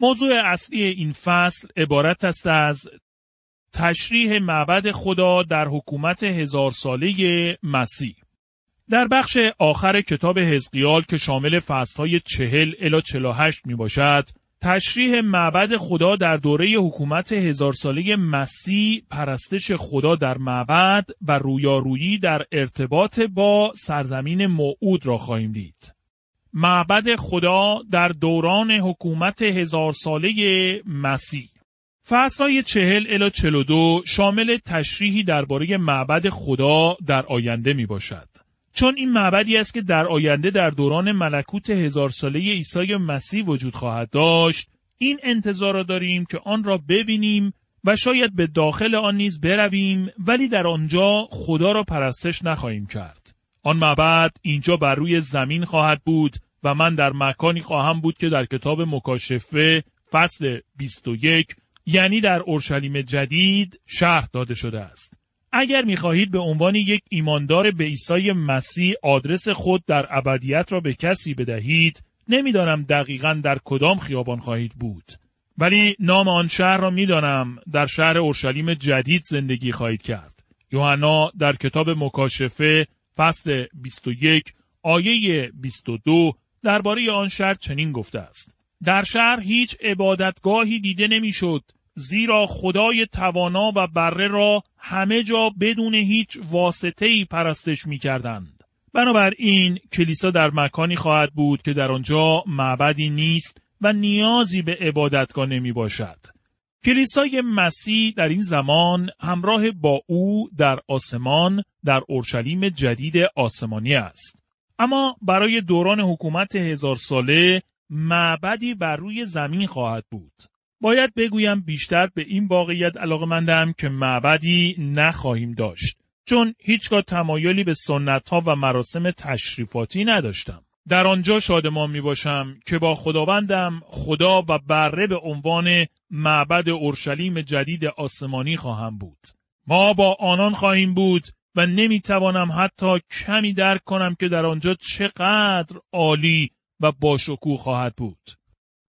موضوع اصلی این فصل عبارت است از تشریح معبد خدا در حکومت هزار ساله مسیح. در بخش آخر کتاب حزقیال که شامل فصلهای چهل الا چلا هشت می باشد، تشریح معبد خدا در دوره حکومت هزار ساله مسیح پرستش خدا در معبد و رویارویی در ارتباط با سرزمین موعود را خواهیم دید. معبد خدا در دوران حکومت هزار ساله مسیح فصلهای چهل الا چلو دو شامل تشریحی درباره معبد خدا در آینده می باشد. چون این معبدی است که در آینده در دوران ملکوت هزار ساله عیسی مسیح وجود خواهد داشت این انتظار را داریم که آن را ببینیم و شاید به داخل آن نیز برویم ولی در آنجا خدا را پرستش نخواهیم کرد. آن معبد اینجا بر روی زمین خواهد بود و من در مکانی خواهم بود که در کتاب مکاشفه فصل 21 یعنی در اورشلیم جدید شرح داده شده است. اگر می‌خواهید به عنوان یک ایماندار به عیسی مسیح آدرس خود در ابدیت را به کسی بدهید نمی‌دانم دقیقا در کدام خیابان خواهید بود ولی نام آن شهر را می‌دانم در شهر اورشلیم جدید زندگی خواهید کرد یوحنا در کتاب مکاشفه فصل 21 آیه 22 درباره آن شهر چنین گفته است در شهر هیچ عبادتگاهی دیده نمی‌شد زیرا خدای توانا و بره را همه جا بدون هیچ واسطه ای پرستش می کردند. بنابراین کلیسا در مکانی خواهد بود که در آنجا معبدی نیست و نیازی به عبادتگاه نمی باشد. کلیسای مسیح در این زمان همراه با او در آسمان در اورشلیم جدید آسمانی است. اما برای دوران حکومت هزار ساله معبدی بر روی زمین خواهد بود. باید بگویم بیشتر به این واقعیت مندم که معبدی نخواهیم داشت چون هیچگاه تمایلی به سنت ها و مراسم تشریفاتی نداشتم. در آنجا شادمان می باشم که با خداوندم خدا و بره به عنوان معبد اورشلیم جدید آسمانی خواهم بود. ما با آنان خواهیم بود و نمی توانم حتی کمی درک کنم که در آنجا چقدر عالی و باشکوه خواهد بود.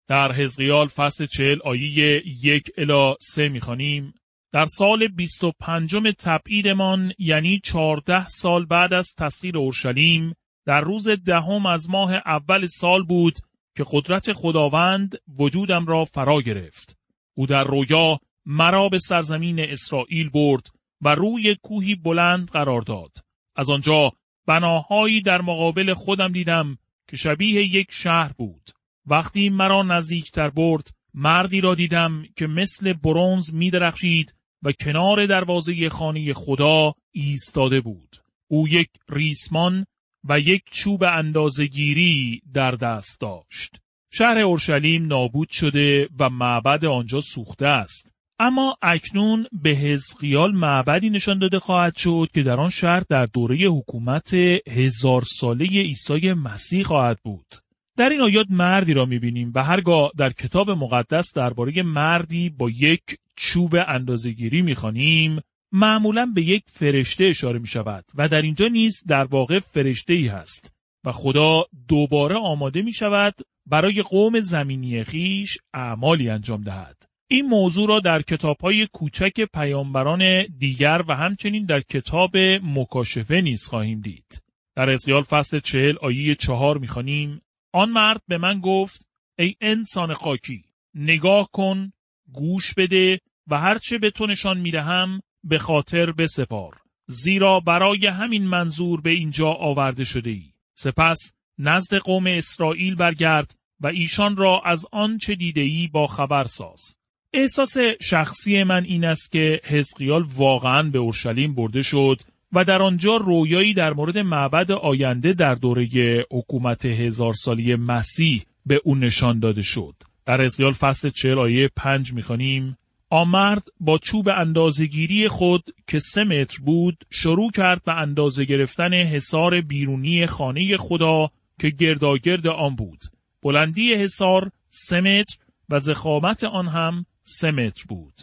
در حزقیال فصل چهل آیه یک الا سه می‌خوانیم در سال بیست و پنجم تبعیدمان یعنی چهارده سال بعد از تسخیر اورشلیم در روز دهم از ماه اول سال بود که قدرت خداوند وجودم را فرا گرفت. او در رویا مرا به سرزمین اسرائیل برد و روی کوهی بلند قرار داد. از آنجا بناهایی در مقابل خودم دیدم که شبیه یک شهر بود. وقتی مرا نزدیکتر برد مردی را دیدم که مثل برونز می درخشید و کنار دروازه خانه خدا ایستاده بود. او یک ریسمان و یک چوب اندازگیری در دست داشت. شهر اورشلیم نابود شده و معبد آنجا سوخته است. اما اکنون به حزقیال معبدی نشان داده خواهد شد که در آن شهر در دوره حکومت هزار ساله عیسی مسیح خواهد بود. در این آیات مردی را می‌بینیم و هرگاه در کتاب مقدس درباره مردی با یک چوب اندازگیری می‌خوانیم معمولا به یک فرشته اشاره می شود و در اینجا نیز در واقع فرشته ای هست و خدا دوباره آماده می شود برای قوم زمینی خیش اعمالی انجام دهد. این موضوع را در کتاب های کوچک پیامبران دیگر و همچنین در کتاب مکاشفه نیز خواهیم دید. در اسیال فصل چهل آیه چهار می‌خوانیم آن مرد به من گفت ای انسان خاکی نگاه کن گوش بده و هرچه به تو نشان می‌دهم به خاطر بسپار. زیرا برای همین منظور به اینجا آورده شده ای سپس نزد قوم اسرائیل برگرد و ایشان را از آنچه دیده ای با خبر ساز. احساس شخصی من این است که حزقیال واقعا به اورشلیم برده شد و در آنجا رویایی در مورد معبد آینده در دوره حکومت هزار سالی مسیح به او نشان داده شد. در ازیال فصل چهل آیه پنج می‌خوانیم. آمرد با چوب اندازگیری خود که سه متر بود شروع کرد به اندازه گرفتن حصار بیرونی خانه خدا که گرداگرد آن بود. بلندی حصار سه متر و زخامت آن هم سه متر بود.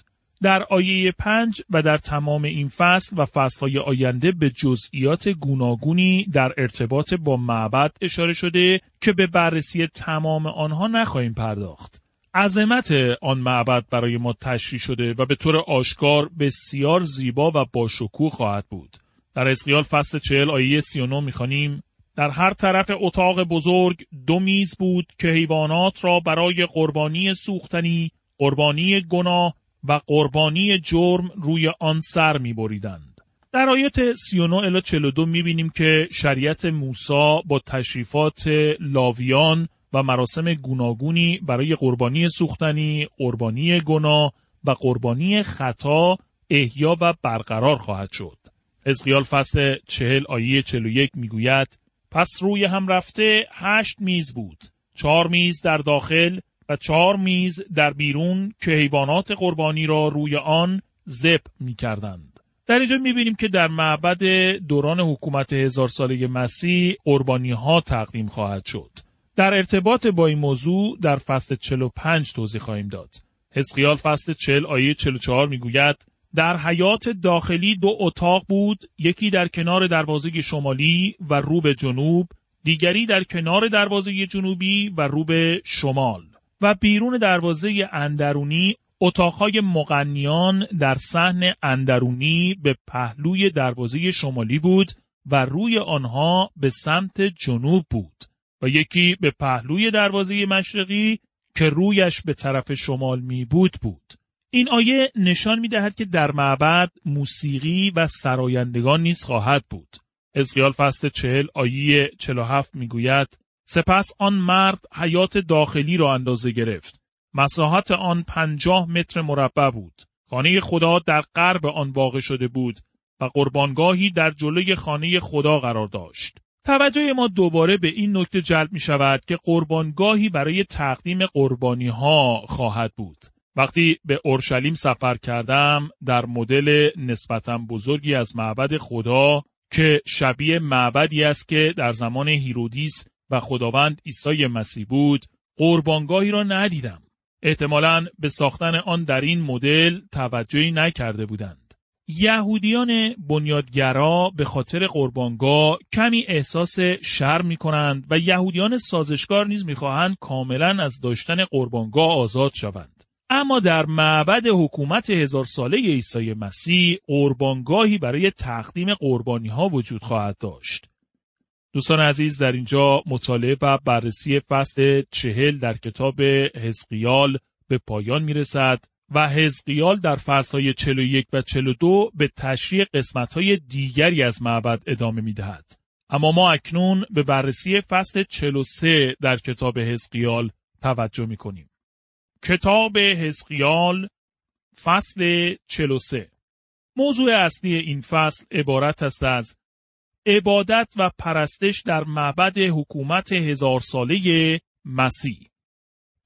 در آیه پنج و در تمام این فصل و فصلهای آینده به جزئیات گوناگونی در ارتباط با معبد اشاره شده که به بررسی تمام آنها نخواهیم پرداخت. عظمت آن معبد برای ما تشریح شده و به طور آشکار بسیار زیبا و باشکوه خواهد بود. در اسقیال فصل چهل آیه 39 می‌خوانیم در هر طرف اتاق بزرگ دو میز بود که حیوانات را برای قربانی سوختنی، قربانی گناه و قربانی جرم روی آن سر می بریدند. در آیات 39 الی 42 می بینیم که شریعت موسی با تشریفات لاویان و مراسم گوناگونی برای قربانی سوختنی، قربانی گناه و قربانی خطا احیا و برقرار خواهد شد. حزقیال فصل چهل آیه چهل و یک می‌گوید پس روی هم رفته هشت میز بود. چهار میز در داخل و چهار میز در بیرون که حیوانات قربانی را روی آن زب می کردند. در اینجا می بینیم که در معبد دوران حکومت هزار ساله مسیح قربانی ها تقدیم خواهد شد. در ارتباط با این موضوع در فصل 45 توضیح خواهیم داد. حزقیال فصل 40 آیه 44 می‌گوید در حیات داخلی دو اتاق بود یکی در کنار دروازه شمالی و رو به جنوب دیگری در کنار دروازه جنوبی و رو به شمال و بیرون دروازه اندرونی اتاقهای مغنیان در صحن اندرونی به پهلوی دروازه شمالی بود و روی آنها به سمت جنوب بود و یکی به پهلوی دروازه مشرقی که رویش به طرف شمال می بود بود. این آیه نشان می دهد که در معبد موسیقی و سرایندگان نیز خواهد بود. ازغیال فصل چهل آیه چلو هفت می گوید سپس آن مرد حیات داخلی را اندازه گرفت. مساحت آن پنجاه متر مربع بود. خانه خدا در غرب آن واقع شده بود و قربانگاهی در جلوی خانه خدا قرار داشت. توجه ما دوباره به این نکته جلب می شود که قربانگاهی برای تقدیم قربانی ها خواهد بود. وقتی به اورشلیم سفر کردم در مدل نسبتا بزرگی از معبد خدا که شبیه معبدی است که در زمان هیرودیس و خداوند عیسی مسیح بود قربانگاهی را ندیدم. احتمالا به ساختن آن در این مدل توجهی نکرده بودند. یهودیان بنیادگرا به خاطر قربانگاه کمی احساس شر می کنند و یهودیان سازشکار نیز می‌خواهند کاملا از داشتن قربانگاه آزاد شوند. اما در معبد حکومت هزار ساله عیسی مسیح قربانگاهی برای تقدیم قربانی ها وجود خواهد داشت. دوستان عزیز در اینجا مطالعه و بررسی فصل چهل در کتاب حزقیال به پایان می رسد و حزقیال در فصلهای 41 و 42 به تشریح قسمتهای دیگری از معبد ادامه می دهد. اما ما اکنون به بررسی فصل 43 در کتاب حزقیال توجه می کنیم. کتاب حزقیال فصل 43 موضوع اصلی این فصل عبارت است از عبادت و پرستش در معبد حکومت هزار ساله مسیح.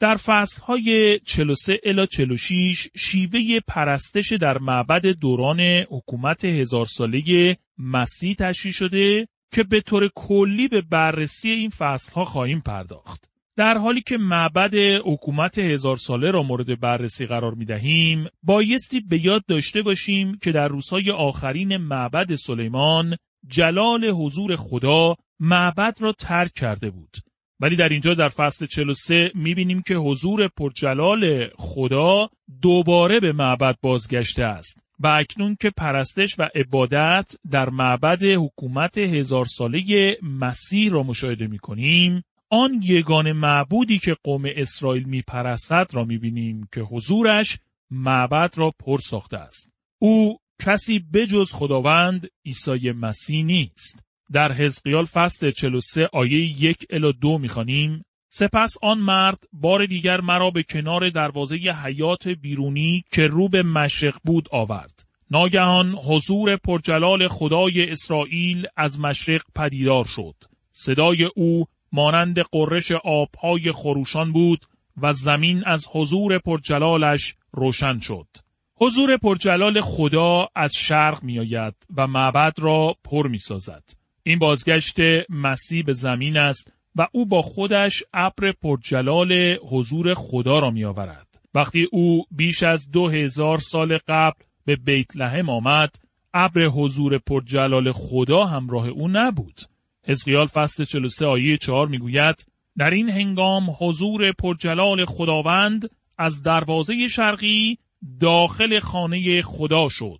در های 43 الی 46 شیوه پرستش در معبد دوران حکومت هزار ساله مسیح تشریح شده که به طور کلی به بررسی این ها خواهیم پرداخت. در حالی که معبد حکومت هزار ساله را مورد بررسی قرار می دهیم، بایستی به یاد داشته باشیم که در روزهای آخرین معبد سلیمان جلال حضور خدا معبد را ترک کرده بود ولی در اینجا در فصل 43 می‌بینیم که حضور پرجلال خدا دوباره به معبد بازگشته است و اکنون که پرستش و عبادت در معبد حکومت هزار ساله مسیح را مشاهده می‌کنیم. آن یگان معبودی که قوم اسرائیل میپرستد را می‌بینیم که حضورش معبد را پر ساخته است. او کسی بجز خداوند عیسی مسیح نیست. در حزقیال فصل 43 آیه یک الی دو می‌خوانیم سپس آن مرد بار دیگر مرا به کنار دروازه حیات بیرونی که رو به مشرق بود آورد. ناگهان حضور پرجلال خدای اسرائیل از مشرق پدیدار شد. صدای او مانند قررش آبهای خروشان بود و زمین از حضور پرجلالش روشن شد. حضور پرجلال خدا از شرق می آید و معبد را پر می سازد. این بازگشت مسیح به زمین است و او با خودش ابر پرجلال حضور خدا را می آورد. وقتی او بیش از دو هزار سال قبل به بیت لحم آمد، ابر حضور پرجلال خدا همراه او نبود. حزقیال فصل 43 آیه 4 می‌گوید در این هنگام حضور پرجلال خداوند از دروازه شرقی داخل خانه خدا شد.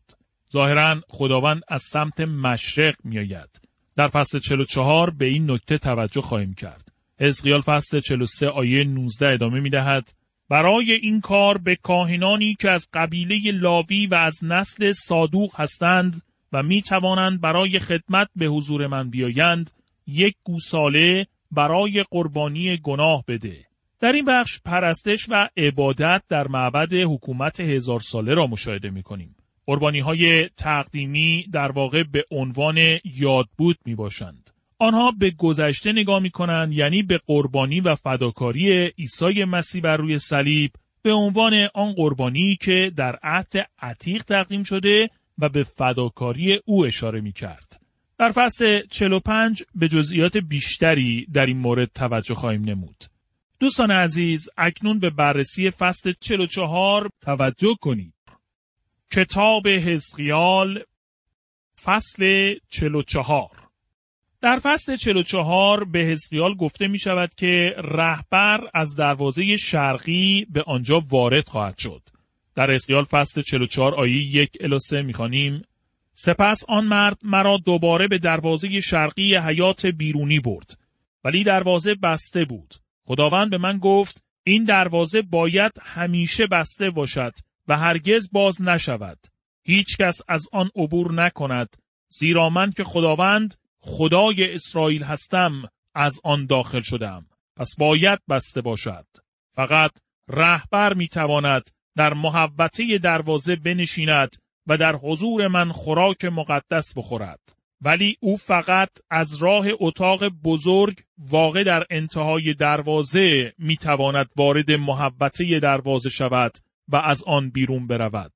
ظاهرا خداوند از سمت مشرق میآید. در فصل 44 به این نکته توجه خواهیم کرد. حزقیال فصل 43 آیه 19 ادامه می دهد. برای این کار به کاهنانی که از قبیله لاوی و از نسل صادوق هستند و می توانند برای خدمت به حضور من بیایند یک گوساله برای قربانی گناه بده. در این بخش پرستش و عبادت در معبد حکومت هزار ساله را مشاهده می کنیم. قربانی های تقدیمی در واقع به عنوان یادبود می باشند. آنها به گذشته نگاه می کنند یعنی به قربانی و فداکاری عیسی مسیح بر روی صلیب به عنوان آن قربانی که در عهد عتیق تقدیم شده و به فداکاری او اشاره می کرد. در فصل 45 به جزئیات بیشتری در این مورد توجه خواهیم نمود. دوستان عزیز اکنون به بررسی فصل 44 توجه کنید. کتاب حزقیال فصل 44 در فصل 44 به حزقیال گفته می شود که رهبر از دروازه شرقی به آنجا وارد خواهد شد. در حزقیال فصل 44 آیه 1 الی 3 می‌خوانیم سپس آن مرد مرا دوباره به دروازه شرقی حیات بیرونی برد ولی دروازه بسته بود. خداوند به من گفت این دروازه باید همیشه بسته باشد و هرگز باز نشود. هیچ کس از آن عبور نکند زیرا من که خداوند خدای اسرائیل هستم از آن داخل شدم. پس باید بسته باشد. فقط رهبر می‌تواند در محوطه دروازه بنشیند و در حضور من خوراک مقدس بخورد. ولی او فقط از راه اتاق بزرگ واقع در انتهای دروازه می‌تواند وارد محوطه دروازه شود و از آن بیرون برود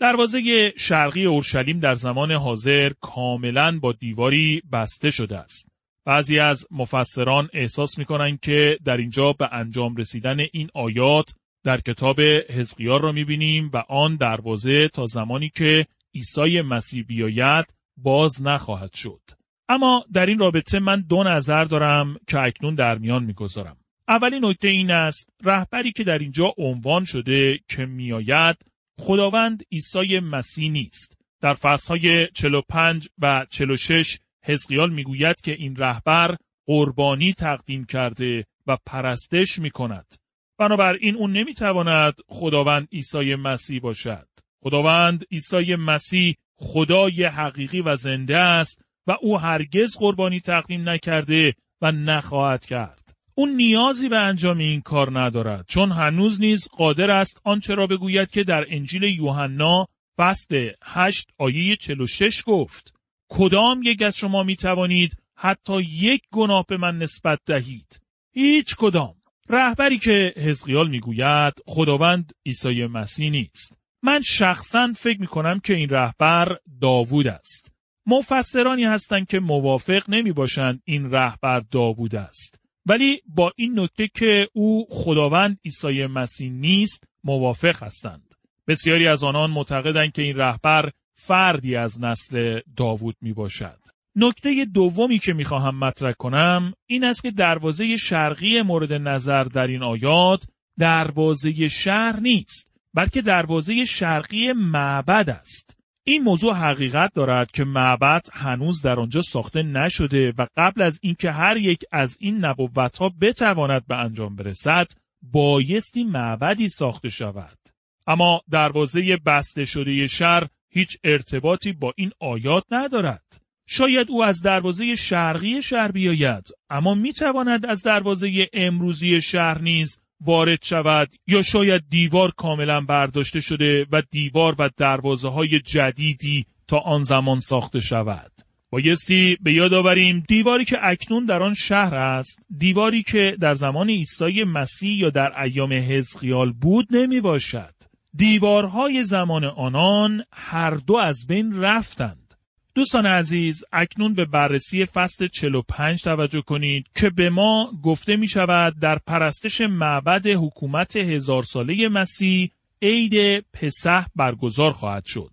دروازه شرقی اورشلیم در زمان حاضر کاملا با دیواری بسته شده است. بعضی از مفسران احساس می کنند که در اینجا به انجام رسیدن این آیات در کتاب حزقیار را می بینیم و آن دروازه تا زمانی که عیسی مسیح بیاید باز نخواهد شد. اما در این رابطه من دو نظر دارم که اکنون در میان می‌گذارم. اولی نکته این است رهبری که در اینجا عنوان شده که میآید خداوند عیسی مسیح نیست. در فصلهای 45 و 46 حزقیال می‌گوید که این رهبر قربانی تقدیم کرده و پرستش می کند. بنابراین اون نمی‌تواند خداوند عیسی مسیح باشد. خداوند عیسی مسیح خدای حقیقی و زنده است و او هرگز قربانی تقدیم نکرده و نخواهد کرد. اون نیازی به انجام این کار ندارد چون هنوز نیز قادر است آنچه را بگوید که در انجیل یوحنا فصل 8 آیه 46 گفت کدام یک از شما می توانید حتی یک گناه به من نسبت دهید؟ هیچ کدام. رهبری که حزقیال می‌گوید خداوند عیسی مسیح نیست. من شخصا فکر می کنم که این رهبر داوود است. مفسرانی هستند که موافق نمی باشند این رهبر داوود است. ولی با این نکته که او خداوند عیسی مسیح نیست موافق هستند. بسیاری از آنان معتقدند که این رهبر فردی از نسل داوود می باشد. نکته دومی که می‌خواهم مطرح کنم این است که دروازه شرقی مورد نظر در این آیات دروازه شهر نیست بلکه دروازه شرقی معبد است. این موضوع حقیقت دارد که معبد هنوز در آنجا ساخته نشده و قبل از اینکه هر یک از این نبوت ها بتواند به انجام برسد بایستی معبدی ساخته شود. اما دروازه بسته شده شهر هیچ ارتباطی با این آیات ندارد. شاید او از دروازه شرقی شهر بیاید اما می‌تواند از دروازه امروزی شهر نیز وارد شود یا شاید دیوار کاملا برداشته شده و دیوار و دروازه های جدیدی تا آن زمان ساخته شود. بایستی به یاد آوریم دیواری که اکنون در آن شهر است دیواری که در زمان عیسی مسیح یا در ایام حزقیال بود نمی باشد دیوارهای زمان آنان هر دو از بین رفتند دوستان عزیز اکنون به بررسی فصل 45 توجه کنید که به ما گفته می شود در پرستش معبد حکومت هزار ساله مسیح عید پسح برگزار خواهد شد.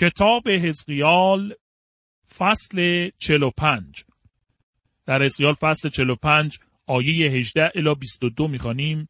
کتاب حزقیال فصل 45 در حزقیال فصل 45 آیه 18 الی 22 می‌خوانیم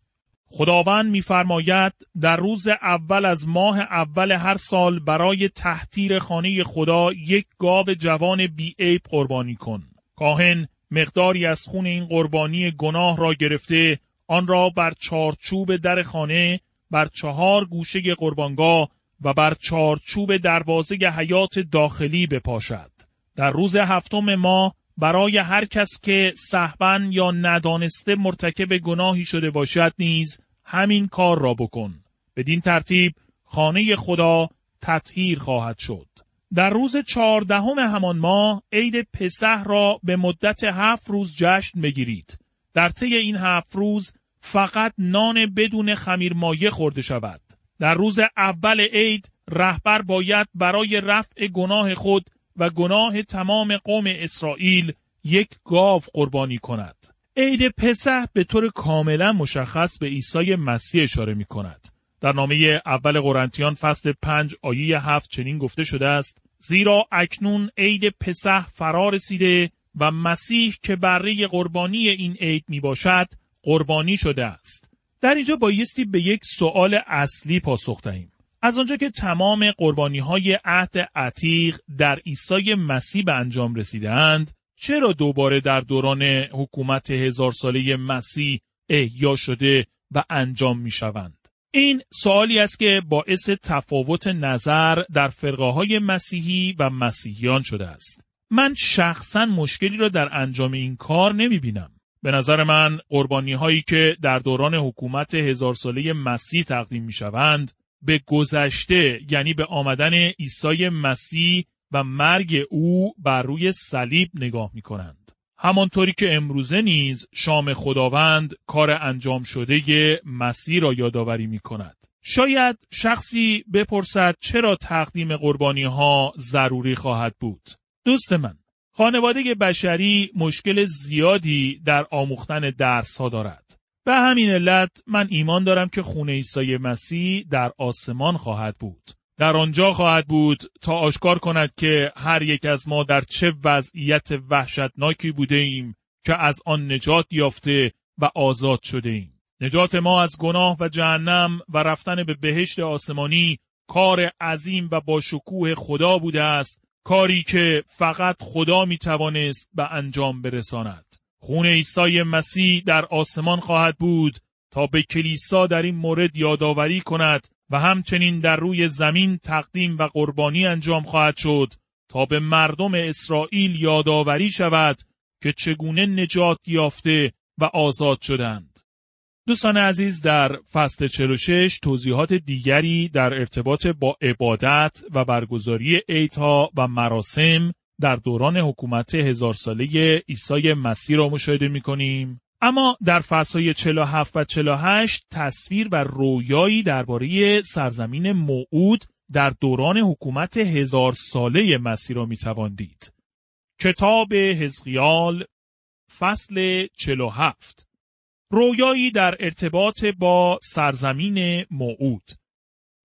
خداوند میفرماید در روز اول از ماه اول هر سال برای تحتیر خانه خدا یک گاو جوان بیعیب قربانی کن. کاهن مقداری از خون این قربانی گناه را گرفته آن را بر چارچوب در خانه بر چهار گوشه قربانگاه و بر چارچوب دروازه حیات داخلی بپاشد. در روز هفتم ماه برای هر کس که صحبن یا ندانسته مرتکب گناهی شده باشد نیز همین کار را بکن. بدین ترتیب خانه خدا تطهیر خواهد شد. در روز چهاردهم همان ماه عید پسح را به مدت هفت روز جشن بگیرید. در طی این هفت روز فقط نان بدون خمیر مایه خورده شود. در روز اول عید رهبر باید برای رفع گناه خود و گناه تمام قوم اسرائیل یک گاو قربانی کند. عید پسح به طور کاملا مشخص به عیسی مسیح اشاره می کند. در نامه اول قرنتیان فصل پنج آیه هفت چنین گفته شده است زیرا اکنون عید پسح فرا رسیده و مسیح که بره قربانی این عید می باشد قربانی شده است. در اینجا بایستی به یک سوال اصلی پاسخ دهیم. از آنجا که تمام قربانی های عهد عتیق در عیسی مسیح به انجام رسیدند، چرا دوباره در دوران حکومت هزار ساله مسیح احیا شده و انجام می شوند؟ این سوالی است که باعث تفاوت نظر در فرقه های مسیحی و مسیحیان شده است. من شخصا مشکلی را در انجام این کار نمی بینم. به نظر من قربانی هایی که در دوران حکومت هزار ساله مسیح تقدیم می شوند به گذشته یعنی به آمدن عیسی مسیح و مرگ او بر روی صلیب نگاه می کنند. همانطوری که امروزه نیز شام خداوند کار انجام شده مسیح را یادآوری می کند. شاید شخصی بپرسد چرا تقدیم قربانی ها ضروری خواهد بود. دوست من، خانواده بشری مشکل زیادی در آموختن درس ها دارد. به همین علت من ایمان دارم که خونه عیسی مسیح در آسمان خواهد بود. در آنجا خواهد بود تا آشکار کند که هر یک از ما در چه وضعیت وحشتناکی بوده ایم که از آن نجات یافته و آزاد شده ایم. نجات ما از گناه و جهنم و رفتن به بهشت آسمانی کار عظیم و با شکوه خدا بوده است کاری که فقط خدا می توانست به انجام برساند. خون عیسی مسیح در آسمان خواهد بود تا به کلیسا در این مورد یادآوری کند و همچنین در روی زمین تقدیم و قربانی انجام خواهد شد تا به مردم اسرائیل یادآوری شود که چگونه نجات یافته و آزاد شدند. دوستان عزیز در فصل 46 توضیحات دیگری در ارتباط با عبادت و برگزاری عیدها و مراسم در دوران حکومت هزار ساله عیسی مسیح را مشاهده می کنیم. اما در فصلهای 47 و 48 تصویر و رویایی درباره سرزمین موعود در دوران حکومت هزار ساله مسیح را می دید. کتاب حزقیال فصل 47 رویایی در ارتباط با سرزمین موعود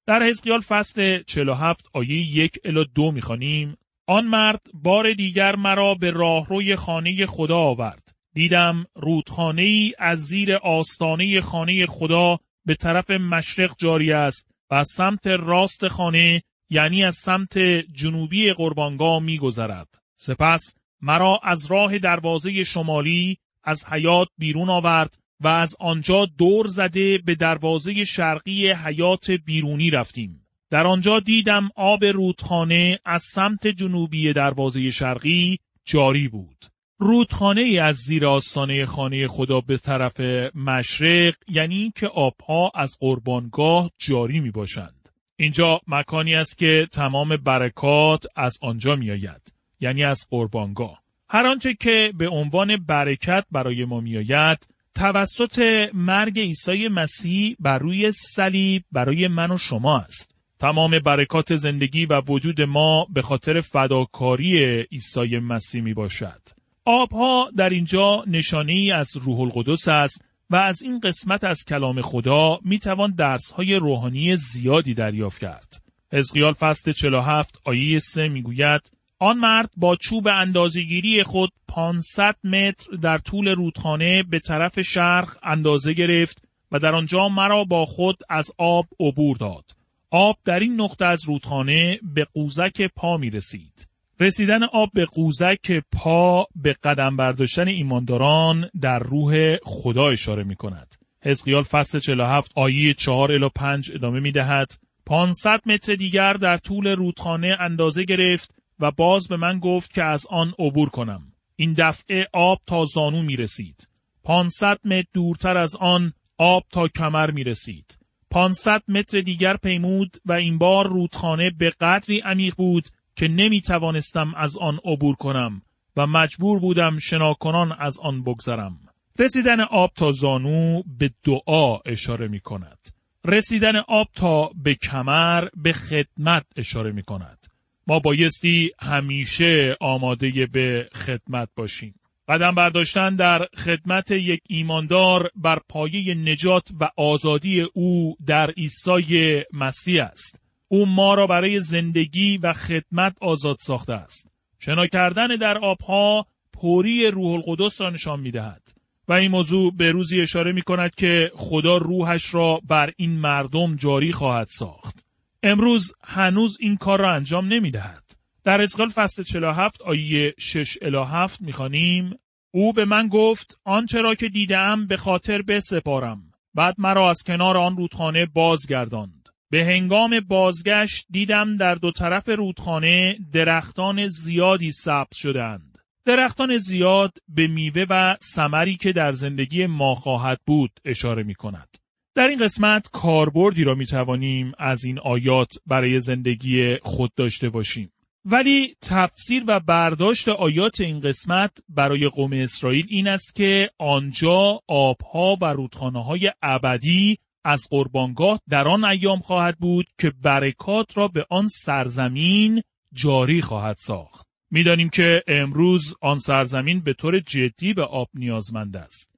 در حزقیال فصل 47 آیه یک الی دو می‌خوانیم آن مرد بار دیگر مرا به راهروی خانه خدا آورد. دیدم رودخانه ای از زیر آستانه خانه خدا به طرف مشرق جاری است و از سمت راست خانه یعنی از سمت جنوبی قربانگاه می گذرد. سپس مرا از راه دروازه شمالی از حیات بیرون آورد و از آنجا دور زده به دروازه شرقی حیات بیرونی رفتیم. در آنجا دیدم آب رودخانه از سمت جنوبی دروازه شرقی جاری بود. رودخانه از زیر آستانه خانه خدا به طرف مشرق یعنی که آبها از قربانگاه جاری می باشند. اینجا مکانی است که تمام برکات از آنجا می آید. یعنی از قربانگاه هر آنچه که به عنوان برکت برای ما میآید توسط مرگ عیسی مسیح بر روی صلیب برای من و شما است تمام برکات زندگی و وجود ما به خاطر فداکاری عیسی مسیح می باشد. آبها در اینجا نشانه ای از روح القدس است و از این قسمت از کلام خدا می توان درس های روحانی زیادی دریافت کرد. حزقیال فصل 47 آیه 3 می گوید آن مرد با چوب اندازگیری خود 500 متر در طول رودخانه به طرف شرق اندازه گرفت و در آنجا مرا با خود از آب عبور داد. آب در این نقطه از رودخانه به قوزک پا می رسید. رسیدن آب به قوزک پا به قدم برداشتن ایمانداران در روح خدا اشاره می کند. حزقیال فصل 47 آیه 4 الی 5 ادامه می دهد. 500 متر دیگر در طول رودخانه اندازه گرفت و باز به من گفت که از آن عبور کنم. این دفعه آب تا زانو می رسید. 500 متر دورتر از آن آب تا کمر می رسید. 500 متر دیگر پیمود و این بار رودخانه به قدری عمیق بود که نمی توانستم از آن عبور کنم و مجبور بودم شناکنان از آن بگذرم. رسیدن آب تا زانو به دعا اشاره می کند. رسیدن آب تا به کمر به خدمت اشاره می کند. ما بایستی همیشه آماده به خدمت باشیم. قدم برداشتن در خدمت یک ایماندار بر پایه نجات و آزادی او در عیسی مسیح است. او ما را برای زندگی و خدمت آزاد ساخته است. شنا کردن در آبها پوری روح القدس را نشان می دهد. و این موضوع به روزی اشاره می کند که خدا روحش را بر این مردم جاری خواهد ساخت. امروز هنوز این کار را انجام نمی دهد. در اسقال فصل 47 آیه 6 الی 7 می‌خوانیم او به من گفت آنچه را که دیدم به خاطر بسپارم بعد مرا از کنار آن رودخانه بازگرداند به هنگام بازگشت دیدم در دو طرف رودخانه درختان زیادی ثبت شدند درختان زیاد به میوه و ثمری که در زندگی ما خواهد بود اشاره می کند. در این قسمت کاربردی را می توانیم از این آیات برای زندگی خود داشته باشیم. ولی تفسیر و برداشت آیات این قسمت برای قوم اسرائیل این است که آنجا آبها و رودخانه های ابدی از قربانگاه در آن ایام خواهد بود که برکات را به آن سرزمین جاری خواهد ساخت. می‌دانیم که امروز آن سرزمین به طور جدی به آب نیازمند است.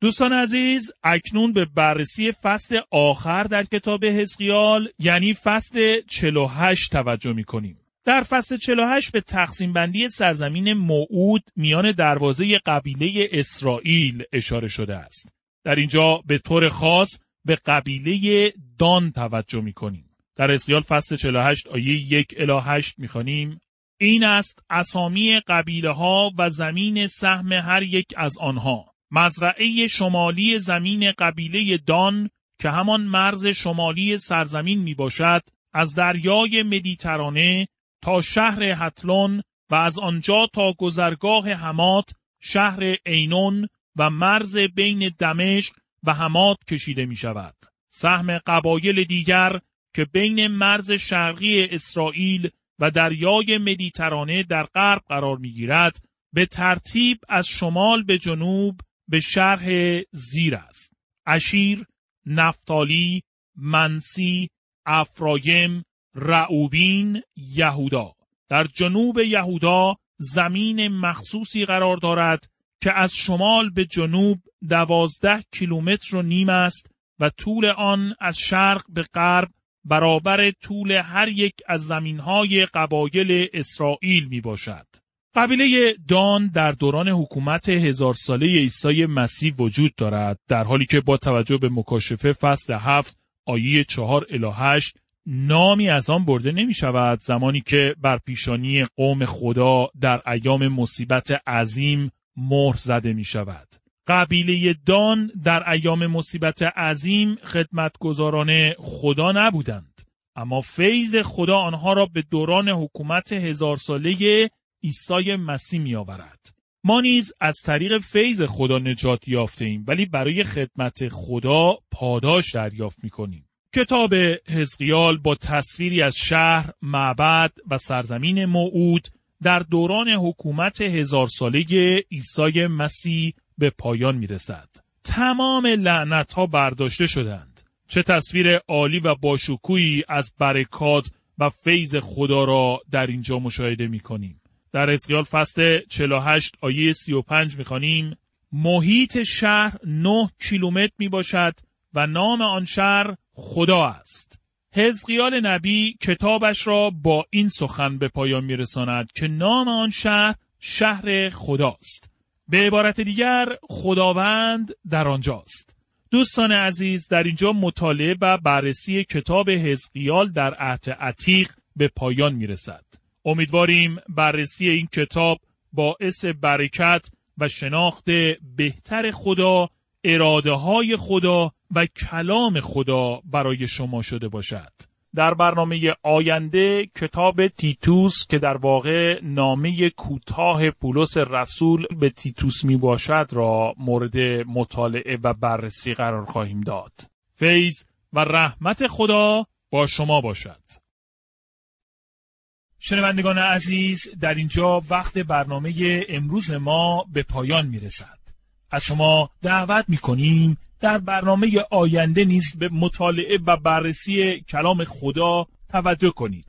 دوستان عزیز اکنون به بررسی فصل آخر در کتاب حزقیال یعنی فصل 48 توجه می کنیم. در فصل 48 به تقسیم بندی سرزمین موعود میان دروازه قبیله اسرائیل اشاره شده است. در اینجا به طور خاص به قبیله دان توجه می کنیم. در اسقیال فصل 48 آیه 1 الی 8 می‌خوانیم این است اسامی قبیله ها و زمین سهم هر یک از آنها مزرعه شمالی زمین قبیله دان که همان مرز شمالی سرزمین می باشد از دریای مدیترانه تا شهر حتلون و از آنجا تا گذرگاه حمات شهر اینون و مرز بین دمشق و حمات کشیده می شود. سهم قبایل دیگر که بین مرز شرقی اسرائیل و دریای مدیترانه در غرب قرار می گیرد به ترتیب از شمال به جنوب به شرح زیر است. اشیر، نفتالی، منسی، افرایم، رعوبین یهودا در جنوب یهودا زمین مخصوصی قرار دارد که از شمال به جنوب دوازده کیلومتر و نیم است و طول آن از شرق به غرب برابر طول هر یک از زمینهای قبایل اسرائیل می باشد. قبیله دان در دوران حکومت هزار ساله عیسی مسیح وجود دارد در حالی که با توجه به مکاشفه فصل هفت آیه چهار الی هشت نامی از آن برده نمی شود زمانی که بر پیشانی قوم خدا در ایام مصیبت عظیم مهر زده می شود. قبیله دان در ایام مصیبت عظیم خدمتگزاران خدا نبودند. اما فیض خدا آنها را به دوران حکومت هزار ساله عیسی مسیح می آورد. ما نیز از طریق فیض خدا نجات یافته ایم ولی برای خدمت خدا پاداش دریافت می کنیم. کتاب حزقیال با تصویری از شهر، معبد و سرزمین موعود در دوران حکومت هزار ساله عیسی مسیح به پایان می رسد. تمام لعنت ها برداشته شدند. چه تصویر عالی و باشکوهی از برکات و فیض خدا را در اینجا مشاهده می کنیم. در اسقیال فصل 48 آیه 35 می خانیم محیط شهر 9 کیلومتر می باشد و نام آن شهر خدا است. حزقیال نبی کتابش را با این سخن به پایان میرساند که نام آن شهر شهر خداست. به عبارت دیگر خداوند در آنجاست. دوستان عزیز در اینجا مطالعه و بررسی کتاب حزقیال در عهد عتیق به پایان می‌رسد. امیدواریم بررسی این کتاب باعث برکت و شناخت بهتر خدا، اراده های خدا و کلام خدا برای شما شده باشد. در برنامه آینده کتاب تیتوس که در واقع نامه کوتاه پولس رسول به تیتوس می باشد را مورد مطالعه و بررسی قرار خواهیم داد. فیض و رحمت خدا با شما باشد. شنوندگان عزیز در اینجا وقت برنامه امروز ما به پایان می رسد. از شما دعوت می کنیم در برنامه آینده نیز به مطالعه و بررسی کلام خدا توجه کنید.